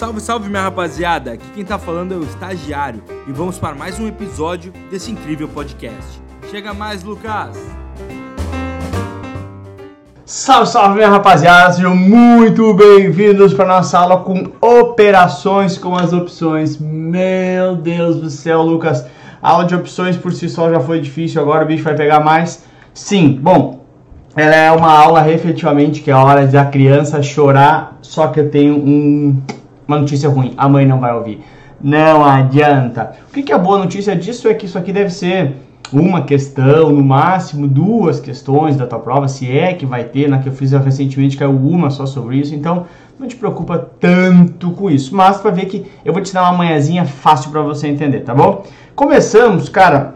Salve, salve minha rapaziada! Aqui quem tá falando é o Estagiário e vamos para mais um episódio desse incrível podcast. Chega mais, Lucas! Salve, salve minha rapaziada! Sejam muito bem-vindos para nossa aula com operações com as opções. Meu Deus do céu, Lucas! A aula de opções por si só já foi difícil, agora o bicho vai pegar mais. Sim, bom, ela é uma aula efetivamente que é a hora da criança chorar, só que eu tenho um, uma notícia ruim, a mãe não vai ouvir. Não adianta. O que, que é a boa notícia disso é que isso aqui deve ser uma questão, no máximo duas questões da tua prova, se é que vai ter, na que eu fiz recentemente caiu uma só sobre isso, então não te preocupa tanto com isso, mas para ver que eu vou te dar uma manhãzinha fácil para você entender, tá bom? Começamos, cara,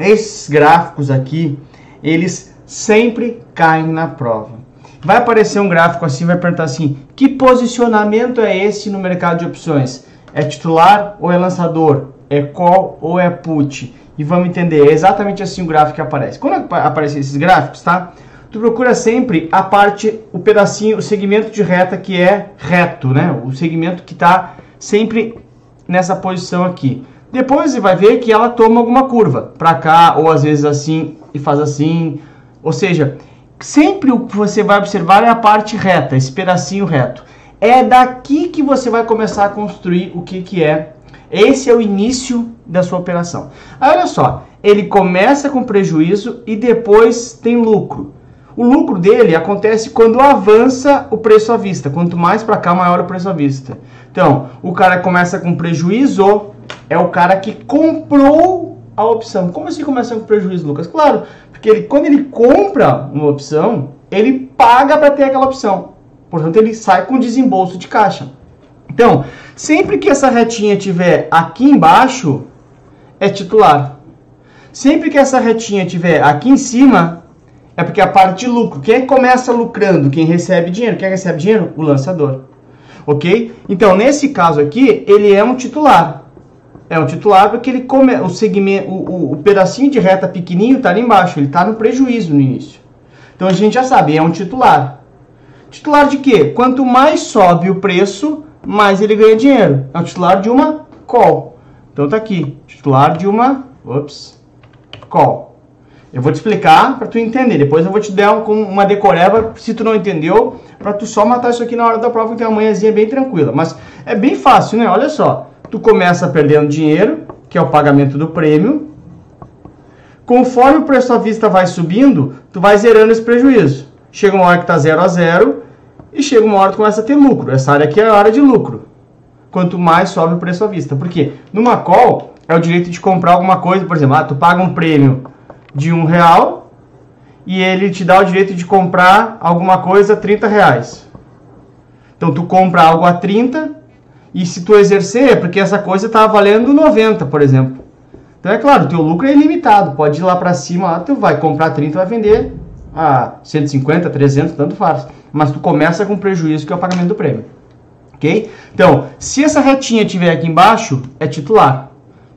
esses gráficos aqui, eles sempre caem na prova. Vai aparecer um gráfico assim, vai perguntar assim: que posicionamento é esse no mercado de opções? É titular ou é lançador? É call ou é put? E vamos entender, é exatamente assim o gráfico que aparece. Quando aparecem esses gráficos, tá? Tu procura sempre a parte, o pedacinho, o segmento de reta que é reto, né? O segmento que está sempre nessa posição aqui. Depois você vai ver que ela toma alguma curva para cá ou às vezes assim e faz assim. Ou seja, sempre o que você vai observar é a parte reta, esse pedacinho reto. É daqui que você vai começar a construir o que, que é. Esse é o início da sua operação. Aí, olha só, ele começa com prejuízo e depois tem lucro. O lucro dele acontece quando avança o preço à vista. Quanto mais para cá, maior o preço à vista. Então, o cara começa com prejuízo, é o cara que comprou a opção. Como assim começa com prejuízo, Lucas? Claro, porque ele, quando ele compra uma opção, ele paga para ter aquela opção. Portanto, ele sai com desembolso de caixa. Então, sempre que essa retinha tiver aqui embaixo, é titular. Sempre que essa retinha tiver aqui em cima, é porque a parte de lucro. Quem começa lucrando, quem recebe dinheiro, quem recebe dinheiro? O lançador. Ok? Então, nesse caso aqui, ele é um titular. É um titular porque ele come, o segmento, o, o, o pedacinho de reta pequenininho está ali embaixo, ele está no prejuízo no início. Então a gente já sabe, é um titular. Titular de quê? Quanto mais sobe o preço, mais ele ganha dinheiro. É um titular de uma call. Então tá aqui, titular de uma, ups, call. Eu vou te explicar para tu entender. Depois eu vou te dar uma decoreba se tu não entendeu, para tu só matar isso aqui na hora da prova que tem uma manhãzinha bem tranquila. Mas é bem fácil, né? Olha só tu começa perdendo dinheiro, que é o pagamento do prêmio. Conforme o preço à vista vai subindo, tu vai zerando esse prejuízo. Chega uma hora que está zero a zero e chega uma hora que começa a ter lucro. Essa área aqui é a área de lucro. Quanto mais sobe o preço à vista. Por quê? Numa call é o direito de comprar alguma coisa, por exemplo, ah, tu paga um prêmio de um real e ele te dá o direito de comprar alguma coisa a 30 reais. Então tu compra algo a 30 e se tu exercer, é porque essa coisa está valendo 90, por exemplo. Então é claro, teu lucro é ilimitado. Pode ir lá para cima, lá, tu vai comprar 30, vai vender a 150, 300, tanto faz. Mas tu começa com prejuízo, que é o pagamento do prêmio. Ok? Então, se essa retinha tiver aqui embaixo, é titular.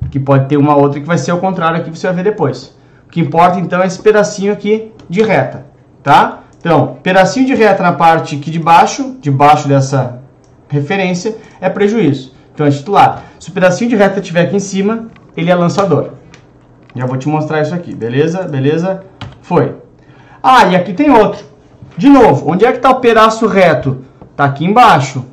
Que pode ter uma outra que vai ser ao contrário aqui, você vai ver depois. O que importa então é esse pedacinho aqui de reta, tá? Então, pedacinho de reta na parte aqui de baixo, debaixo dessa referência é prejuízo. Então é titular. Se o pedacinho de reta estiver aqui em cima, ele é lançador. Já vou te mostrar isso aqui, beleza? Beleza? Foi. Ah, e aqui tem outro. De novo, onde é que está o pedaço reto? Está aqui embaixo.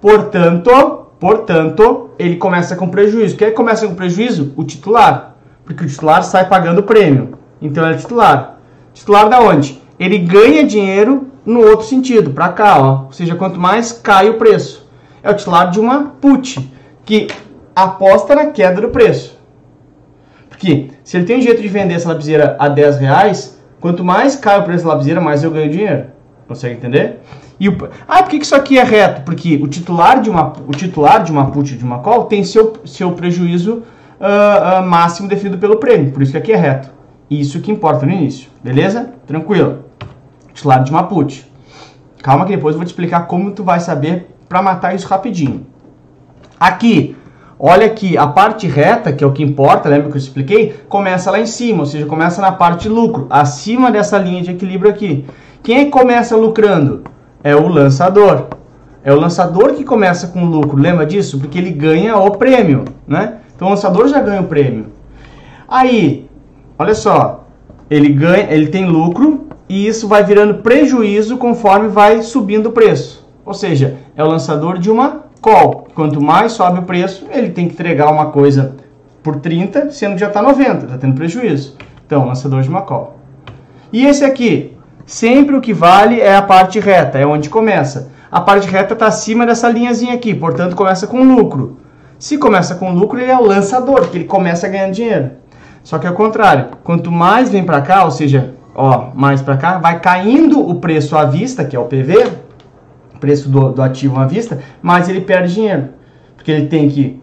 Portanto, portanto, ele começa com prejuízo. Quem começa com prejuízo? O titular. Porque o titular sai pagando o prêmio. Então é titular. Titular da onde? Ele ganha dinheiro no outro sentido, para cá, ó. Ou seja, quanto mais cai o preço. É o titular de uma put, que aposta na queda do preço. Porque se ele tem um jeito de vender essa lapiseira a 10 reais, quanto mais cai o preço da lapiseira, mais eu ganho dinheiro. Consegue entender? E o, ah, por que isso aqui é reto? Porque o titular de uma, o titular de uma put de uma call tem seu, seu prejuízo uh, uh, máximo definido pelo prêmio. Por isso que aqui é reto. Isso que importa no início. Beleza? Tranquilo titular de put. Calma que depois eu vou te explicar como tu vai saber para matar isso rapidinho. Aqui, olha aqui, a parte reta, que é o que importa, lembra que eu expliquei? Começa lá em cima, ou seja, começa na parte lucro, acima dessa linha de equilíbrio aqui. Quem é que começa lucrando? É o lançador. É o lançador que começa com lucro, lembra disso? Porque ele ganha o prêmio, né? Então o lançador já ganha o prêmio. Aí, olha só, ele ganha, ele tem lucro e isso vai virando prejuízo conforme vai subindo o preço. Ou seja, é o lançador de uma call. Quanto mais sobe o preço, ele tem que entregar uma coisa por 30, sendo que já está 90, está tendo prejuízo. Então, lançador de uma call. E esse aqui, sempre o que vale é a parte reta, é onde começa. A parte reta está acima dessa linhazinha aqui, portanto começa com lucro. Se começa com lucro, ele é o lançador, que ele começa ganhando dinheiro. Só que é o contrário, quanto mais vem para cá, ou seja, ó, mais para cá, vai caindo o preço à vista, que é o PV, preço do, do ativo à vista, mais ele perde dinheiro. Porque ele tem que,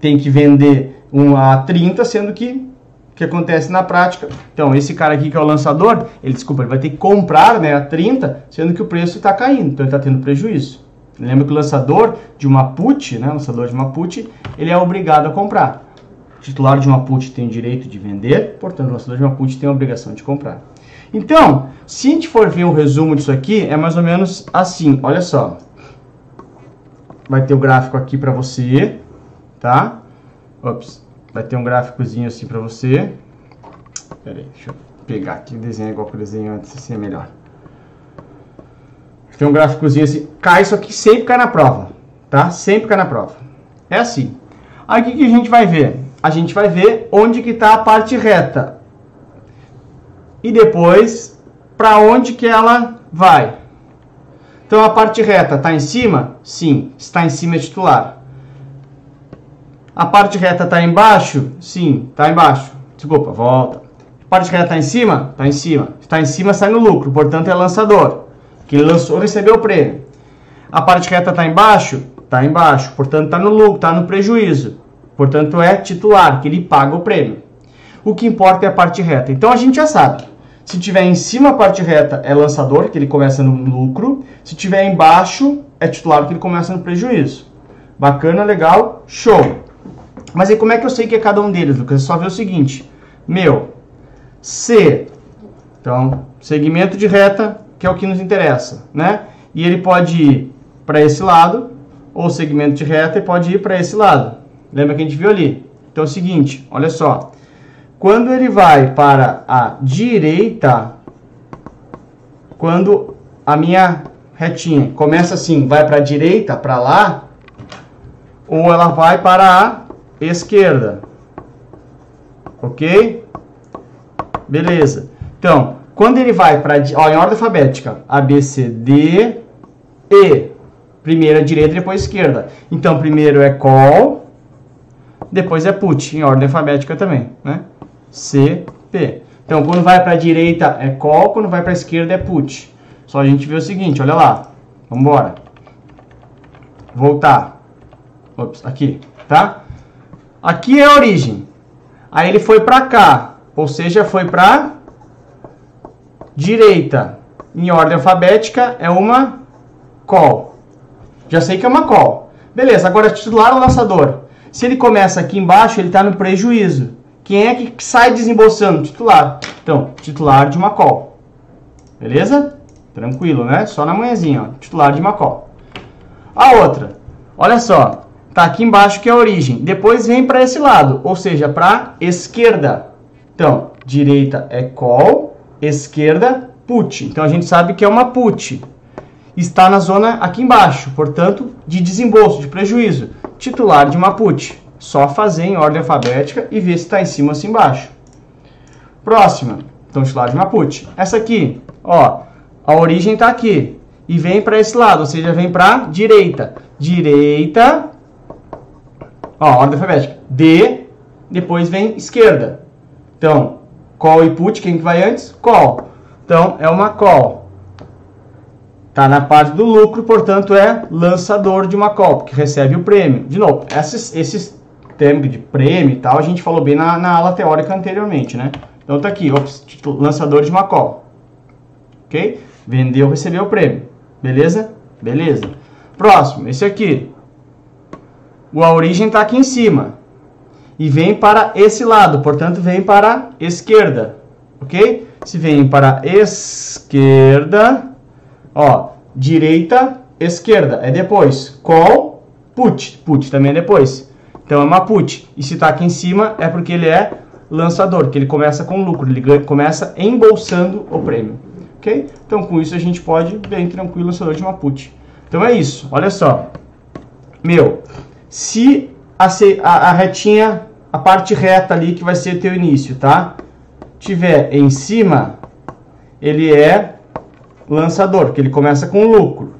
tem que vender um a 30, sendo que o que acontece na prática. Então, esse cara aqui que é o lançador, ele, desculpa, ele vai ter que comprar né, a 30, sendo que o preço está caindo, então ele está tendo prejuízo. Lembra que o lançador de uma put, né, lançador de uma put, ele é obrigado a comprar. O titular de uma put tem o direito de vender, portanto, o lançador de uma put tem a obrigação de comprar. Então, se a gente for ver o um resumo disso aqui, é mais ou menos assim, olha só. Vai ter o gráfico aqui para você, tá? Ops. Vai ter um gráficozinho assim para você. Pera aí, deixa eu pegar aqui o desenho igual que eu desenhei antes, assim é melhor. Tem um gráficozinho assim. Cai, isso aqui sempre cai na prova, tá? Sempre cai na prova. É assim. Aí o que, que a gente vai ver? A gente vai ver onde que está a parte reta. E depois, para onde que ela vai. Então a parte reta está em cima? Sim, está em cima é titular. A parte reta está embaixo? Sim, está embaixo. Desculpa, volta. A parte reta está em cima? Está em cima. Está em cima, sai no lucro, portanto é lançador. Que lançou, recebeu o prêmio. A parte reta está embaixo? Está embaixo, portanto está no lucro, está no prejuízo. Portanto é titular, que ele paga o prêmio. O que importa é a parte reta. Então a gente já sabe. Se tiver em cima a parte reta é lançador, que ele começa no lucro. Se tiver embaixo é titular, que ele começa no prejuízo. Bacana, legal, show. Mas aí como é que eu sei que é cada um deles, Lucas? É só ver o seguinte. Meu, C, então, segmento de reta, que é o que nos interessa, né? E ele pode ir para esse lado, ou segmento de reta, e pode ir para esse lado. Lembra que a gente viu ali? Então é o seguinte, olha só. Quando ele vai para a direita, quando a minha retinha começa assim, vai para a direita, para lá, ou ela vai para a esquerda. Ok? Beleza. Então, quando ele vai para em ordem alfabética, A, B, C, D, E. Primeiro é direita, depois esquerda. Então, primeiro é call, depois é put, em ordem alfabética também, né? C, P. Então, quando vai para a direita é call, quando vai para a esquerda é put. Só a gente vê o seguinte, olha lá. Vamos embora. Voltar. Ops, aqui, tá? Aqui é a origem. Aí ele foi para cá, ou seja, foi para direita. Em ordem alfabética é uma call. Já sei que é uma call. Beleza, agora titular ou lançador? Se ele começa aqui embaixo, ele está no prejuízo. Quem é que sai desembolsando? Titular. Então, titular de uma call. Beleza? Tranquilo, né? Só na manhãzinha, ó. Titular de uma call. A outra. Olha só. Tá aqui embaixo que é a origem. Depois vem para esse lado, ou seja, para esquerda. Então, direita é call, esquerda put. Então a gente sabe que é uma put. Está na zona aqui embaixo, portanto, de desembolso, de prejuízo. Titular de uma put. Só fazer em ordem alfabética e ver se está em cima ou se embaixo. Próxima. Então, titular de put. Essa aqui, ó, a origem está aqui e vem para esse lado, ou seja, vem para direita. Direita Ó, ordem alfabética. D, depois vem esquerda. Então, call e put, quem que vai antes? Call. Então, é uma call. Tá na parte do lucro, portanto, é lançador de uma call, porque recebe o prêmio. De novo, esses, esses termos de prêmio e tal, a gente falou bem na, na aula teórica anteriormente, né? Então, tá aqui, ops, lançador de uma call. Ok? Vendeu, recebeu o prêmio. Beleza? Beleza. Próximo, esse aqui a origem está aqui em cima. E vem para esse lado, portanto, vem para a esquerda. Ok? Se vem para a esquerda, ó, direita, esquerda é depois. Call, put. Put também é depois. Então é put. E se está aqui em cima é porque ele é lançador, que ele começa com lucro, ele começa embolsando o prêmio. Ok? Então com isso a gente pode, bem tranquilo, lançador de put. Então é isso, olha só. Meu, se a, a, a retinha, a parte reta ali que vai ser teu início, tá? Tiver em cima, ele é lançador, porque ele começa com lucro,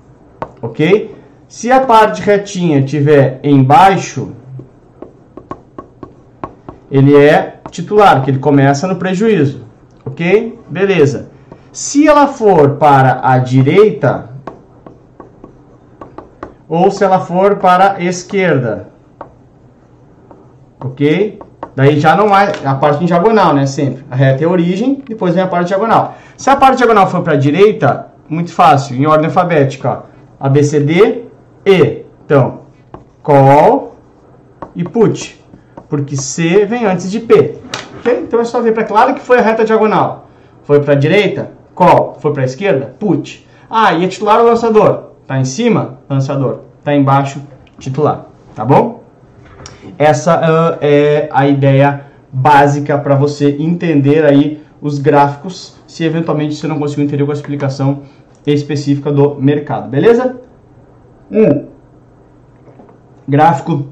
ok? Se a parte retinha tiver embaixo, ele é titular, que ele começa no prejuízo, ok? Beleza. Se ela for para a direita, ou se ela for para a esquerda, ok? Daí já não é a parte diagonal, né? Sempre. A reta é a origem, depois vem a parte diagonal. Se a parte diagonal for para a direita, muito fácil, em ordem alfabética, ó. A, B, C, D, E. Então, call e put. Porque C vem antes de P. Ok? Então é só ver para claro que foi a reta diagonal. Foi para a direita, call. Foi para a esquerda, put. Ah, e é titular ou lançador? Tá em cima, lançador. Tá embaixo, titular. Tá bom? Essa uh, é a ideia básica para você entender aí os gráficos, se eventualmente você não conseguiu entender com a explicação específica do mercado, beleza? Um gráfico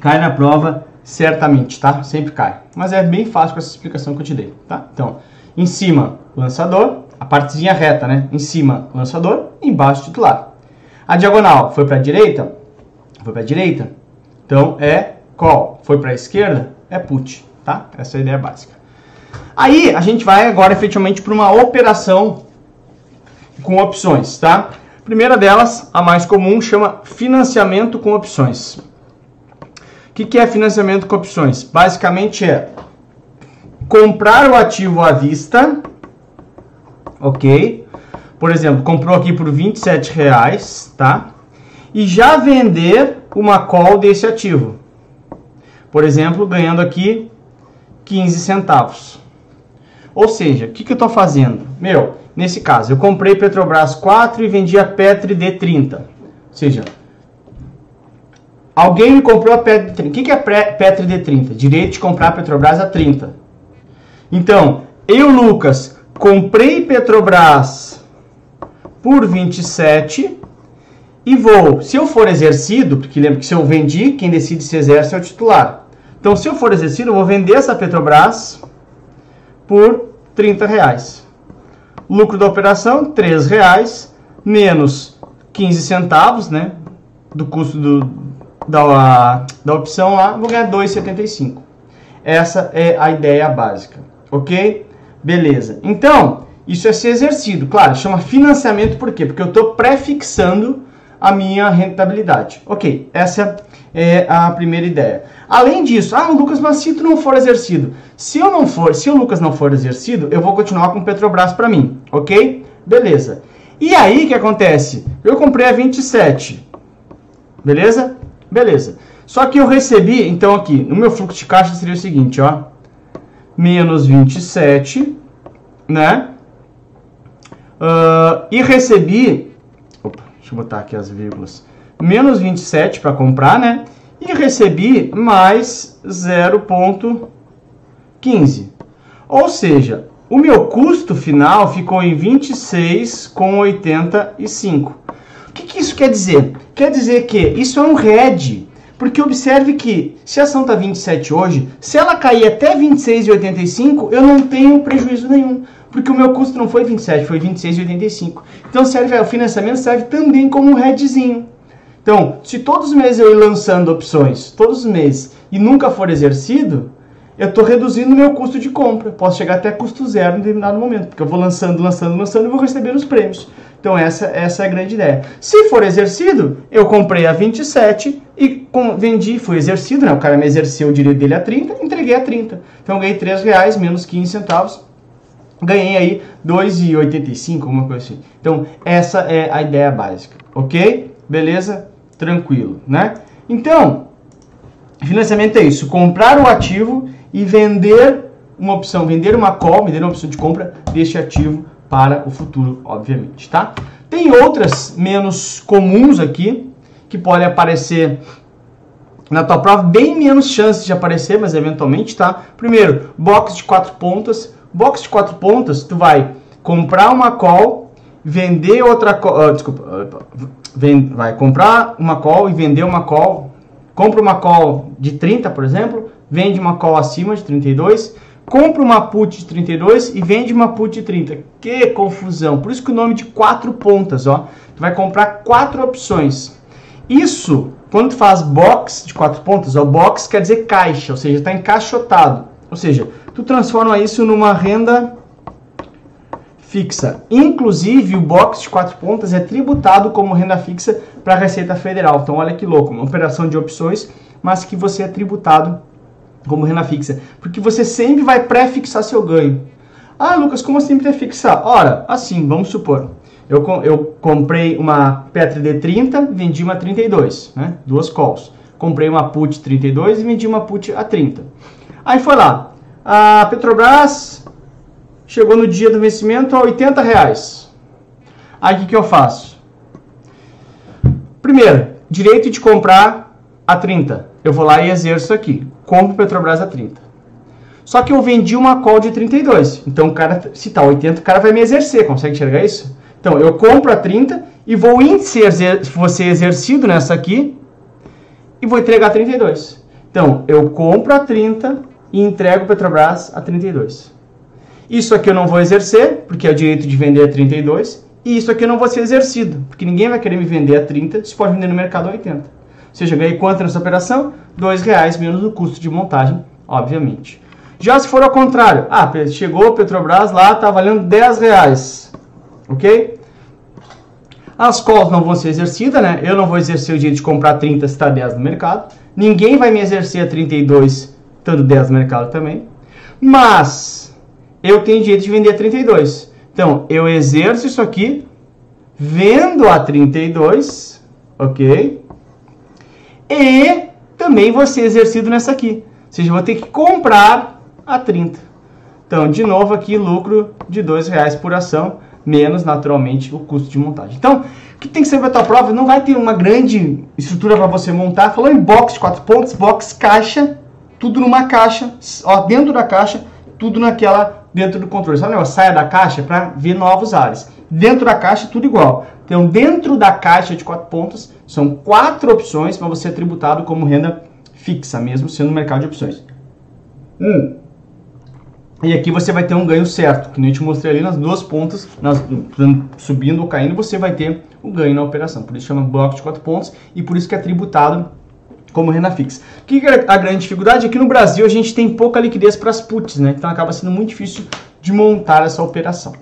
cai na prova certamente, tá? Sempre cai. Mas é bem fácil com essa explicação que eu te dei, tá? Então, em cima, lançador, a partezinha reta, né? Em cima, lançador, embaixo, titular. A diagonal foi para a direita? Foi para a direita. Então, é call. Foi para a esquerda? É put, tá? Essa é a ideia básica. Aí, a gente vai agora efetivamente para uma operação com opções, tá? Primeira delas, a mais comum, chama financiamento com opções. O que, é financiamento com opções? Basicamente é comprar o ativo à vista, ok? Por exemplo, comprou aqui por 27 reais, tá? E já vender uma call desse ativo. Por exemplo, ganhando aqui 15 centavos. Ou seja, o que, que eu estou fazendo? Meu, nesse caso, eu comprei Petrobras 4 e vendi a Petri D30. Ou seja, Alguém me comprou a Petri D30. O que é Petri D30? Direito de comprar a Petrobras a 30. Então, eu, Lucas, comprei Petrobras por 27 e vou, se eu for exercido, porque lembra que se eu vendi, quem decide se exerce é o titular. Então, se eu for exercido, eu vou vender essa Petrobras por 30 reais. Lucro da operação, 3 reais, menos 15 centavos, né? Do custo do, da, da opção lá, vou ganhar 2,75. Essa é a ideia básica, ok? Beleza. Então, isso é ser exercido. Claro, chama financiamento por quê? Porque eu estou prefixando a minha rentabilidade. Ok, essa é a primeira ideia. Além disso, ah, Lucas, mas se tu não for exercido, se eu não for, se o Lucas não for exercido, eu vou continuar com Petrobras para mim, ok? Beleza. E aí, o que acontece? Eu comprei a 27, beleza? Beleza. Só que eu recebi, então aqui, no meu fluxo de caixa seria o seguinte, ó. Menos 27, né? Uh, e recebi, opa, deixa eu botar aqui as vírgulas. Menos 27 para comprar, né? E recebi mais 0,15. Ou seja, o meu custo final ficou em 26,85. O que, que isso quer dizer? Quer dizer que isso é um RED. Porque observe que se a ação está 27 hoje, se ela cair até 26,85, eu não tenho prejuízo nenhum. Porque o meu custo não foi 27, foi 26,85. Então serve, o financiamento serve também como um headzinho. Então, se todos os meses eu ir lançando opções, todos os meses, e nunca for exercido, eu estou reduzindo meu custo de compra. Posso chegar até custo zero em determinado momento, porque eu vou lançando, lançando, lançando e vou receber os prêmios. Então essa, essa é a grande ideia. Se for exercido, eu comprei a 27 e com, vendi, foi exercido, né? O cara me exerceu o direito dele a 30, entreguei a 30. Então eu ganhei 3 reais menos 15 centavos. Ganhei aí 2,85, alguma coisa assim. Então essa é a ideia básica, ok? Beleza? Tranquilo, né? Então, financiamento é isso, comprar o ativo e vender uma opção, vender uma call, vender uma opção de compra deste ativo para o futuro, obviamente, tá? Tem outras menos comuns aqui, que podem aparecer na tua prova, bem menos chances de aparecer, mas eventualmente, tá? Primeiro, box de quatro pontas. Box de quatro pontas, tu vai comprar uma call, vender outra call, uh, desculpa, vem, vai comprar uma call e vender uma call, compra uma call de 30, por exemplo, vende uma call acima de 32, compra uma put de 32 e vende uma put de 30. Que confusão! Por isso que o nome de quatro pontas, ó. Tu vai comprar quatro opções. Isso, quando tu faz box de quatro pontas, ó, box quer dizer caixa, ou seja, está encaixotado. Ou seja, tu transforma isso numa renda fixa. Inclusive, o box de quatro pontas é tributado como renda fixa para a Receita Federal. Então, olha que louco, uma operação de opções, mas que você é tributado como renda fixa. Porque você sempre vai pré-fixar seu ganho. Ah, Lucas, como assim pré-fixar? Ora, assim, vamos supor. Eu, eu comprei uma Petri 30 vendi uma 32, né? Duas calls. Comprei uma put 32 e vendi uma put a 30. Aí foi lá. A Petrobras chegou no dia do vencimento a 80 reais. Aí o que, que eu faço? Primeiro, direito de comprar a 30. Eu vou lá e exerço aqui. Compro Petrobras a 30. Só que eu vendi uma call de 32. Então, o cara, se tá 80, o cara vai me exercer. Consegue enxergar isso? Então, eu compro a 30 e vou ser exercido nessa aqui e vou entregar a 32. Então, eu compro a 30 e entrego Petrobras a 32. Isso aqui eu não vou exercer, porque é o direito de vender a 32. E isso aqui eu não vou ser exercido, porque ninguém vai querer me vender a 30 se pode vender no mercado a 80. Seja, ganhei quanto nessa operação? R$ reais menos o custo de montagem, obviamente. Já se for ao contrário, ah, chegou Petrobras lá, está valendo 10 reais, ok? As calls não vão ser exercidas, né? Eu não vou exercer o direito de comprar 30 se está 10 no mercado. Ninguém vai me exercer a 32 estando 10 no mercado também. Mas eu tenho direito de vender a 32. Então, eu exerço isso aqui, vendo a 32, ok? E também vou ser exercido nessa aqui. Ou seja, eu vou ter que comprar a 30. Então, de novo aqui, lucro de R$ reais por ação, menos, naturalmente, o custo de montagem. Então, o que tem que ser para a tua prova? Não vai ter uma grande estrutura para você montar. Falou em box quatro pontos, box caixa, tudo numa caixa, ó, dentro da caixa, tudo naquela dentro do controle. Sabe, negócio? saia da caixa para ver novos ares. Dentro da caixa, tudo igual. Então, dentro da caixa de quatro pontos, são quatro opções para você ser tributado como renda fixa, mesmo sendo no mercado de opções. Um. E aqui você vai ter um ganho certo, que nem eu te mostrei ali nas duas pontas, nas, subindo ou caindo, você vai ter o ganho na operação. Por isso chama bloco de quatro pontos e por isso que é tributado como renda fixa. O que é a grande dificuldade? É que no Brasil a gente tem pouca liquidez para as puts, né? Então acaba sendo muito difícil de montar essa operação.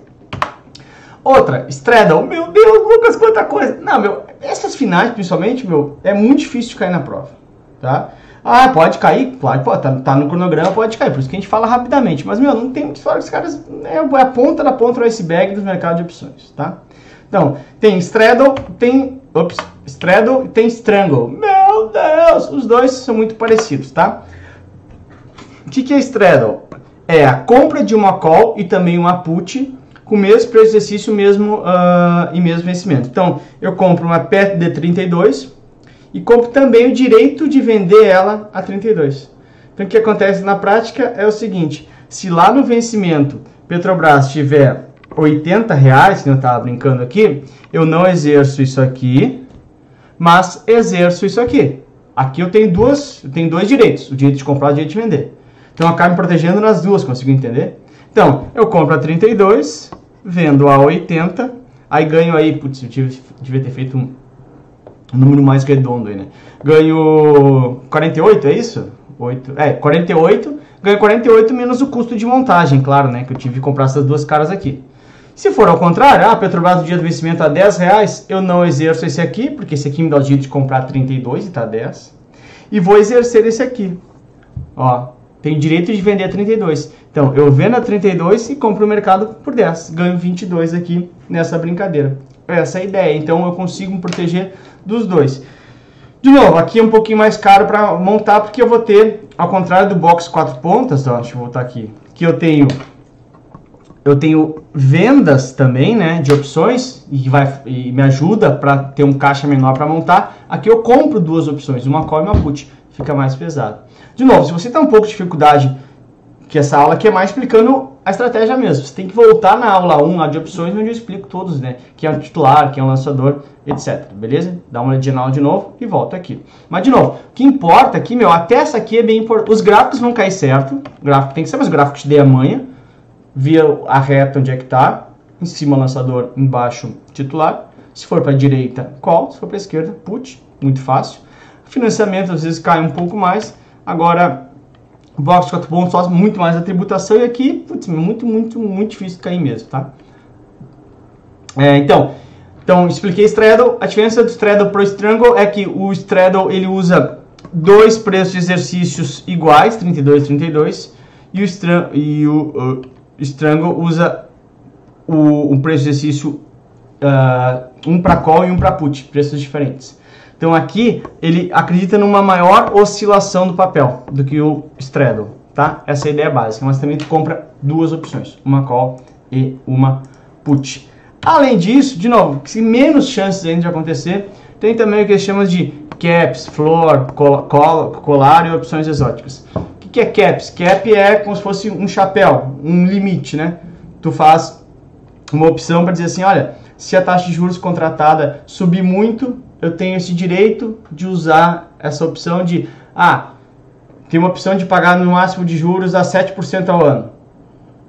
Outra, Straddle. Meu Deus, Lucas, quanta coisa. Não, meu, essas finais, principalmente, meu, é muito difícil de cair na prova, tá? Ah, pode cair? Pode, pode tá, tá, no cronograma, pode cair. Por isso que a gente fala rapidamente. Mas, meu, não tem muita história. Os caras é, é a ponta da ponta do iceberg dos mercados de opções, tá? Então, tem Straddle, tem... Ops, Straddle e tem Strangle. Meu Deus, os dois são muito parecidos, tá? O que, que é straddle? É a compra de uma call e também uma put com o mesmo preço de exercício mesmo, uh, e mesmo vencimento. Então, eu compro uma PET de 32 e compro também o direito de vender ela a 32. Então, o que acontece na prática é o seguinte, se lá no vencimento Petrobras tiver 80 reais, que eu estava brincando aqui, eu não exerço isso aqui, mas exerço isso aqui. Aqui eu tenho duas, eu tenho dois direitos, o direito de comprar e o direito de vender. Então eu acabo me protegendo nas duas, consigo entender? Então, eu compro a 32, vendo a 80, aí ganho aí, putz, eu tive, devia ter feito um, um número mais redondo aí, né? Ganho 48, é isso? 8, é, 48, ganho 48 menos o custo de montagem, claro, né? Que eu tive que comprar essas duas caras aqui. Se for ao contrário, ah, Petrobras no dia do vencimento a 10 reais, eu não exerço esse aqui, porque esse aqui me dá o direito de comprar 32 e está 10. E vou exercer esse aqui. Ó, tenho direito de vender a 32. Então, eu vendo a 32 e compro o mercado por 10. Ganho 22 aqui nessa brincadeira. Essa é a ideia. Então, eu consigo me proteger dos dois. De novo, aqui é um pouquinho mais caro para montar, porque eu vou ter, ao contrário do box 4 pontas, ó, deixa eu voltar aqui, que eu tenho eu tenho vendas também, né, de opções e vai e me ajuda para ter um caixa menor para montar. Aqui eu compro duas opções, uma call e uma put, fica mais pesado. De novo, se você tem um pouco de dificuldade, que essa aula aqui é mais explicando a estratégia mesmo. Você tem que voltar na aula 1, lá de opções, onde eu explico todos, né? Quem é o titular, quem é o lançador, etc. Beleza? Dá uma olhadinha na aula de novo e volta aqui. Mas, de novo, o que importa aqui, meu, até essa aqui é bem importante. Os gráficos vão cair certo. O gráfico tem que ser, mas o gráfico te dei amanhã. Via a reta onde é que tá. Em cima, lançador, embaixo, titular. Se for para a direita, call. Se for para a esquerda, put. Muito fácil. Financiamento, às vezes, cai um pouco mais. Agora, box 4 pontos, só muito mais a tributação. E aqui, putz, muito, muito, muito difícil cair mesmo, tá? É, então, então, expliquei Straddle. A diferença do Straddle para o Strangle é que o Straddle ele usa dois preços de exercícios iguais, 32 e 32, e o, Str e o uh, Strangle usa o, um preço de exercício uh, um para call e um para put, preços diferentes. Então aqui ele acredita numa maior oscilação do papel do que o Straddle, tá? Essa é a ideia básica, mas também tu compra duas opções, uma call e uma put. Além disso, de novo, se menos chances ainda de acontecer, tem também o que chamamos de caps, floor, col col colar e opções exóticas. O que é caps? Cap é como se fosse um chapéu, um limite, né? Tu faz uma opção para dizer assim, olha, se a taxa de juros contratada subir muito, eu tenho esse direito de usar essa opção de, ah, tem uma opção de pagar no máximo de juros a 7% ao ano.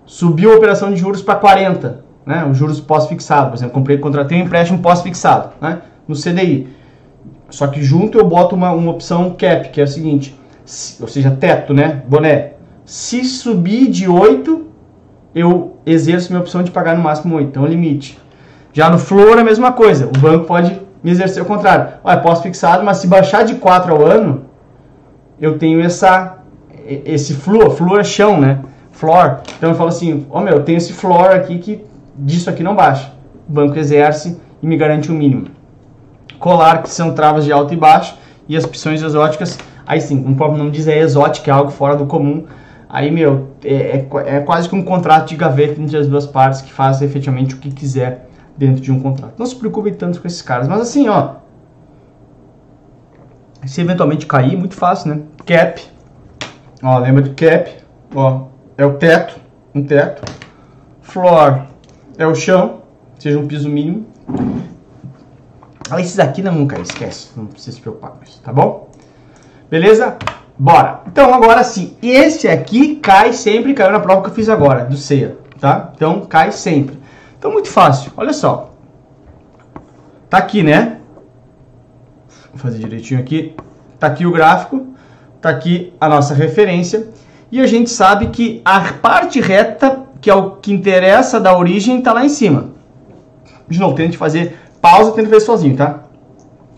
Subiu a operação de juros para 40% né? Os juros pós-fixado, por exemplo, comprei, contratei um empréstimo pós-fixado, né? No CDI. Só que junto eu boto uma, uma opção cap, que é o seguinte, se, ou seja, teto, né? Boné. Se subir de 8, eu exerço minha opção de pagar no máximo 8, então é limite. Já no floor é a mesma coisa, o banco pode me exercer o contrário. Olha, pós-fixado, mas se baixar de 4 ao ano, eu tenho essa, esse floor, floor é chão, né? Floor. Então eu falo assim, ó oh, meu, eu tenho esse floor aqui que disso aqui não baixa. O banco exerce e me garante o um mínimo. Colar, que são travas de alto e baixo, e as opções exóticas, aí sim, como o próprio nome diz, é exótica, é algo fora do comum. Aí, meu, é, é, é quase que um contrato de gaveta entre as duas partes que faz efetivamente o que quiser dentro de um contrato. Não se preocupe tanto com esses caras, mas assim, ó, se eventualmente cair, muito fácil, né? Cap, ó, lembra do cap, ó, é o teto, um teto. Floor, é o chão, seja um piso mínimo. Ah, esses aqui não nunca esquece, não precisa se preocupar com isso, tá bom? Beleza? Bora! Então agora sim, esse aqui cai sempre, caiu na prova que eu fiz agora, do CEA, tá? Então cai sempre. Então muito fácil, olha só. Tá aqui, né? Vou fazer direitinho aqui. Tá aqui o gráfico, tá aqui a nossa referência. E a gente sabe que a parte reta que é o que interessa da origem, está lá em cima. De novo, tente fazer pausa, tenta ver sozinho, tá?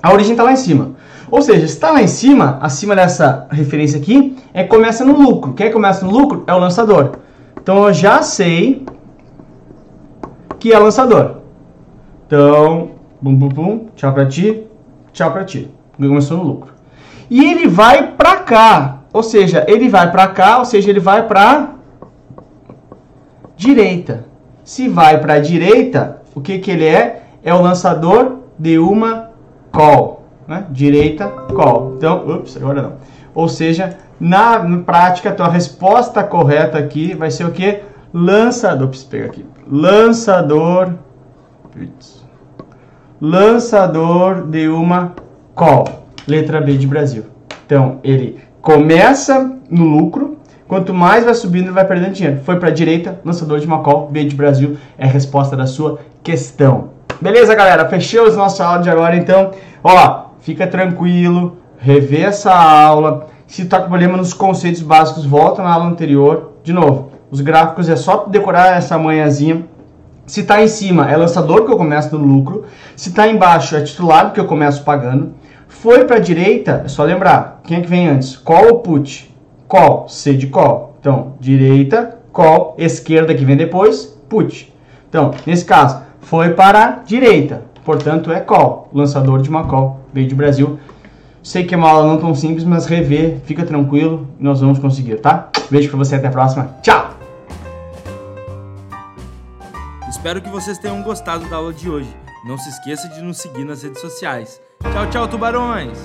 A origem está lá em cima. Ou seja, está lá em cima, acima dessa referência aqui, é começa no lucro. Quem começa no lucro é o lançador. Então eu já sei que é lançador. Então, bum bum bum, tchau para ti, tchau para ti. Começou no lucro. E ele vai para cá, ou seja, ele vai para cá, ou seja, ele vai para direita. Se vai para a direita, o que, que ele é? É o lançador de uma call. Né? Direita, call. Então, ups, agora não. Ou seja, na, na prática, a tua resposta correta aqui vai ser o que? Lançador. Ups, pega aqui. Lançador. Lançador de uma call. Letra B de Brasil. Então, ele começa no lucro, Quanto mais vai subindo, ele vai perdendo dinheiro. Foi para a direita, lançador de Macau, B de Brasil, é a resposta da sua questão. Beleza, galera? Fechamos nossa aula de agora, então. Ó, fica tranquilo, revê essa aula. Se tá com problema nos conceitos básicos, volta na aula anterior. De novo, os gráficos é só decorar essa manhãzinha. Se tá em cima, é lançador que eu começo no lucro. Se tá embaixo, é titular que eu começo pagando. Foi para a direita, é só lembrar, quem é que vem antes? Call ou put? call, C de call. Então, direita, call, esquerda que vem depois, put. Então, nesse caso, foi para a direita, portanto é call, lançador de uma call, veio de Brasil. Sei que é uma aula não tão simples, mas rever, fica tranquilo, nós vamos conseguir, tá? Beijo pra você, até a próxima. Tchau! Espero que vocês tenham gostado da aula de hoje. Não se esqueça de nos seguir nas redes sociais. Tchau, tchau, tubarões!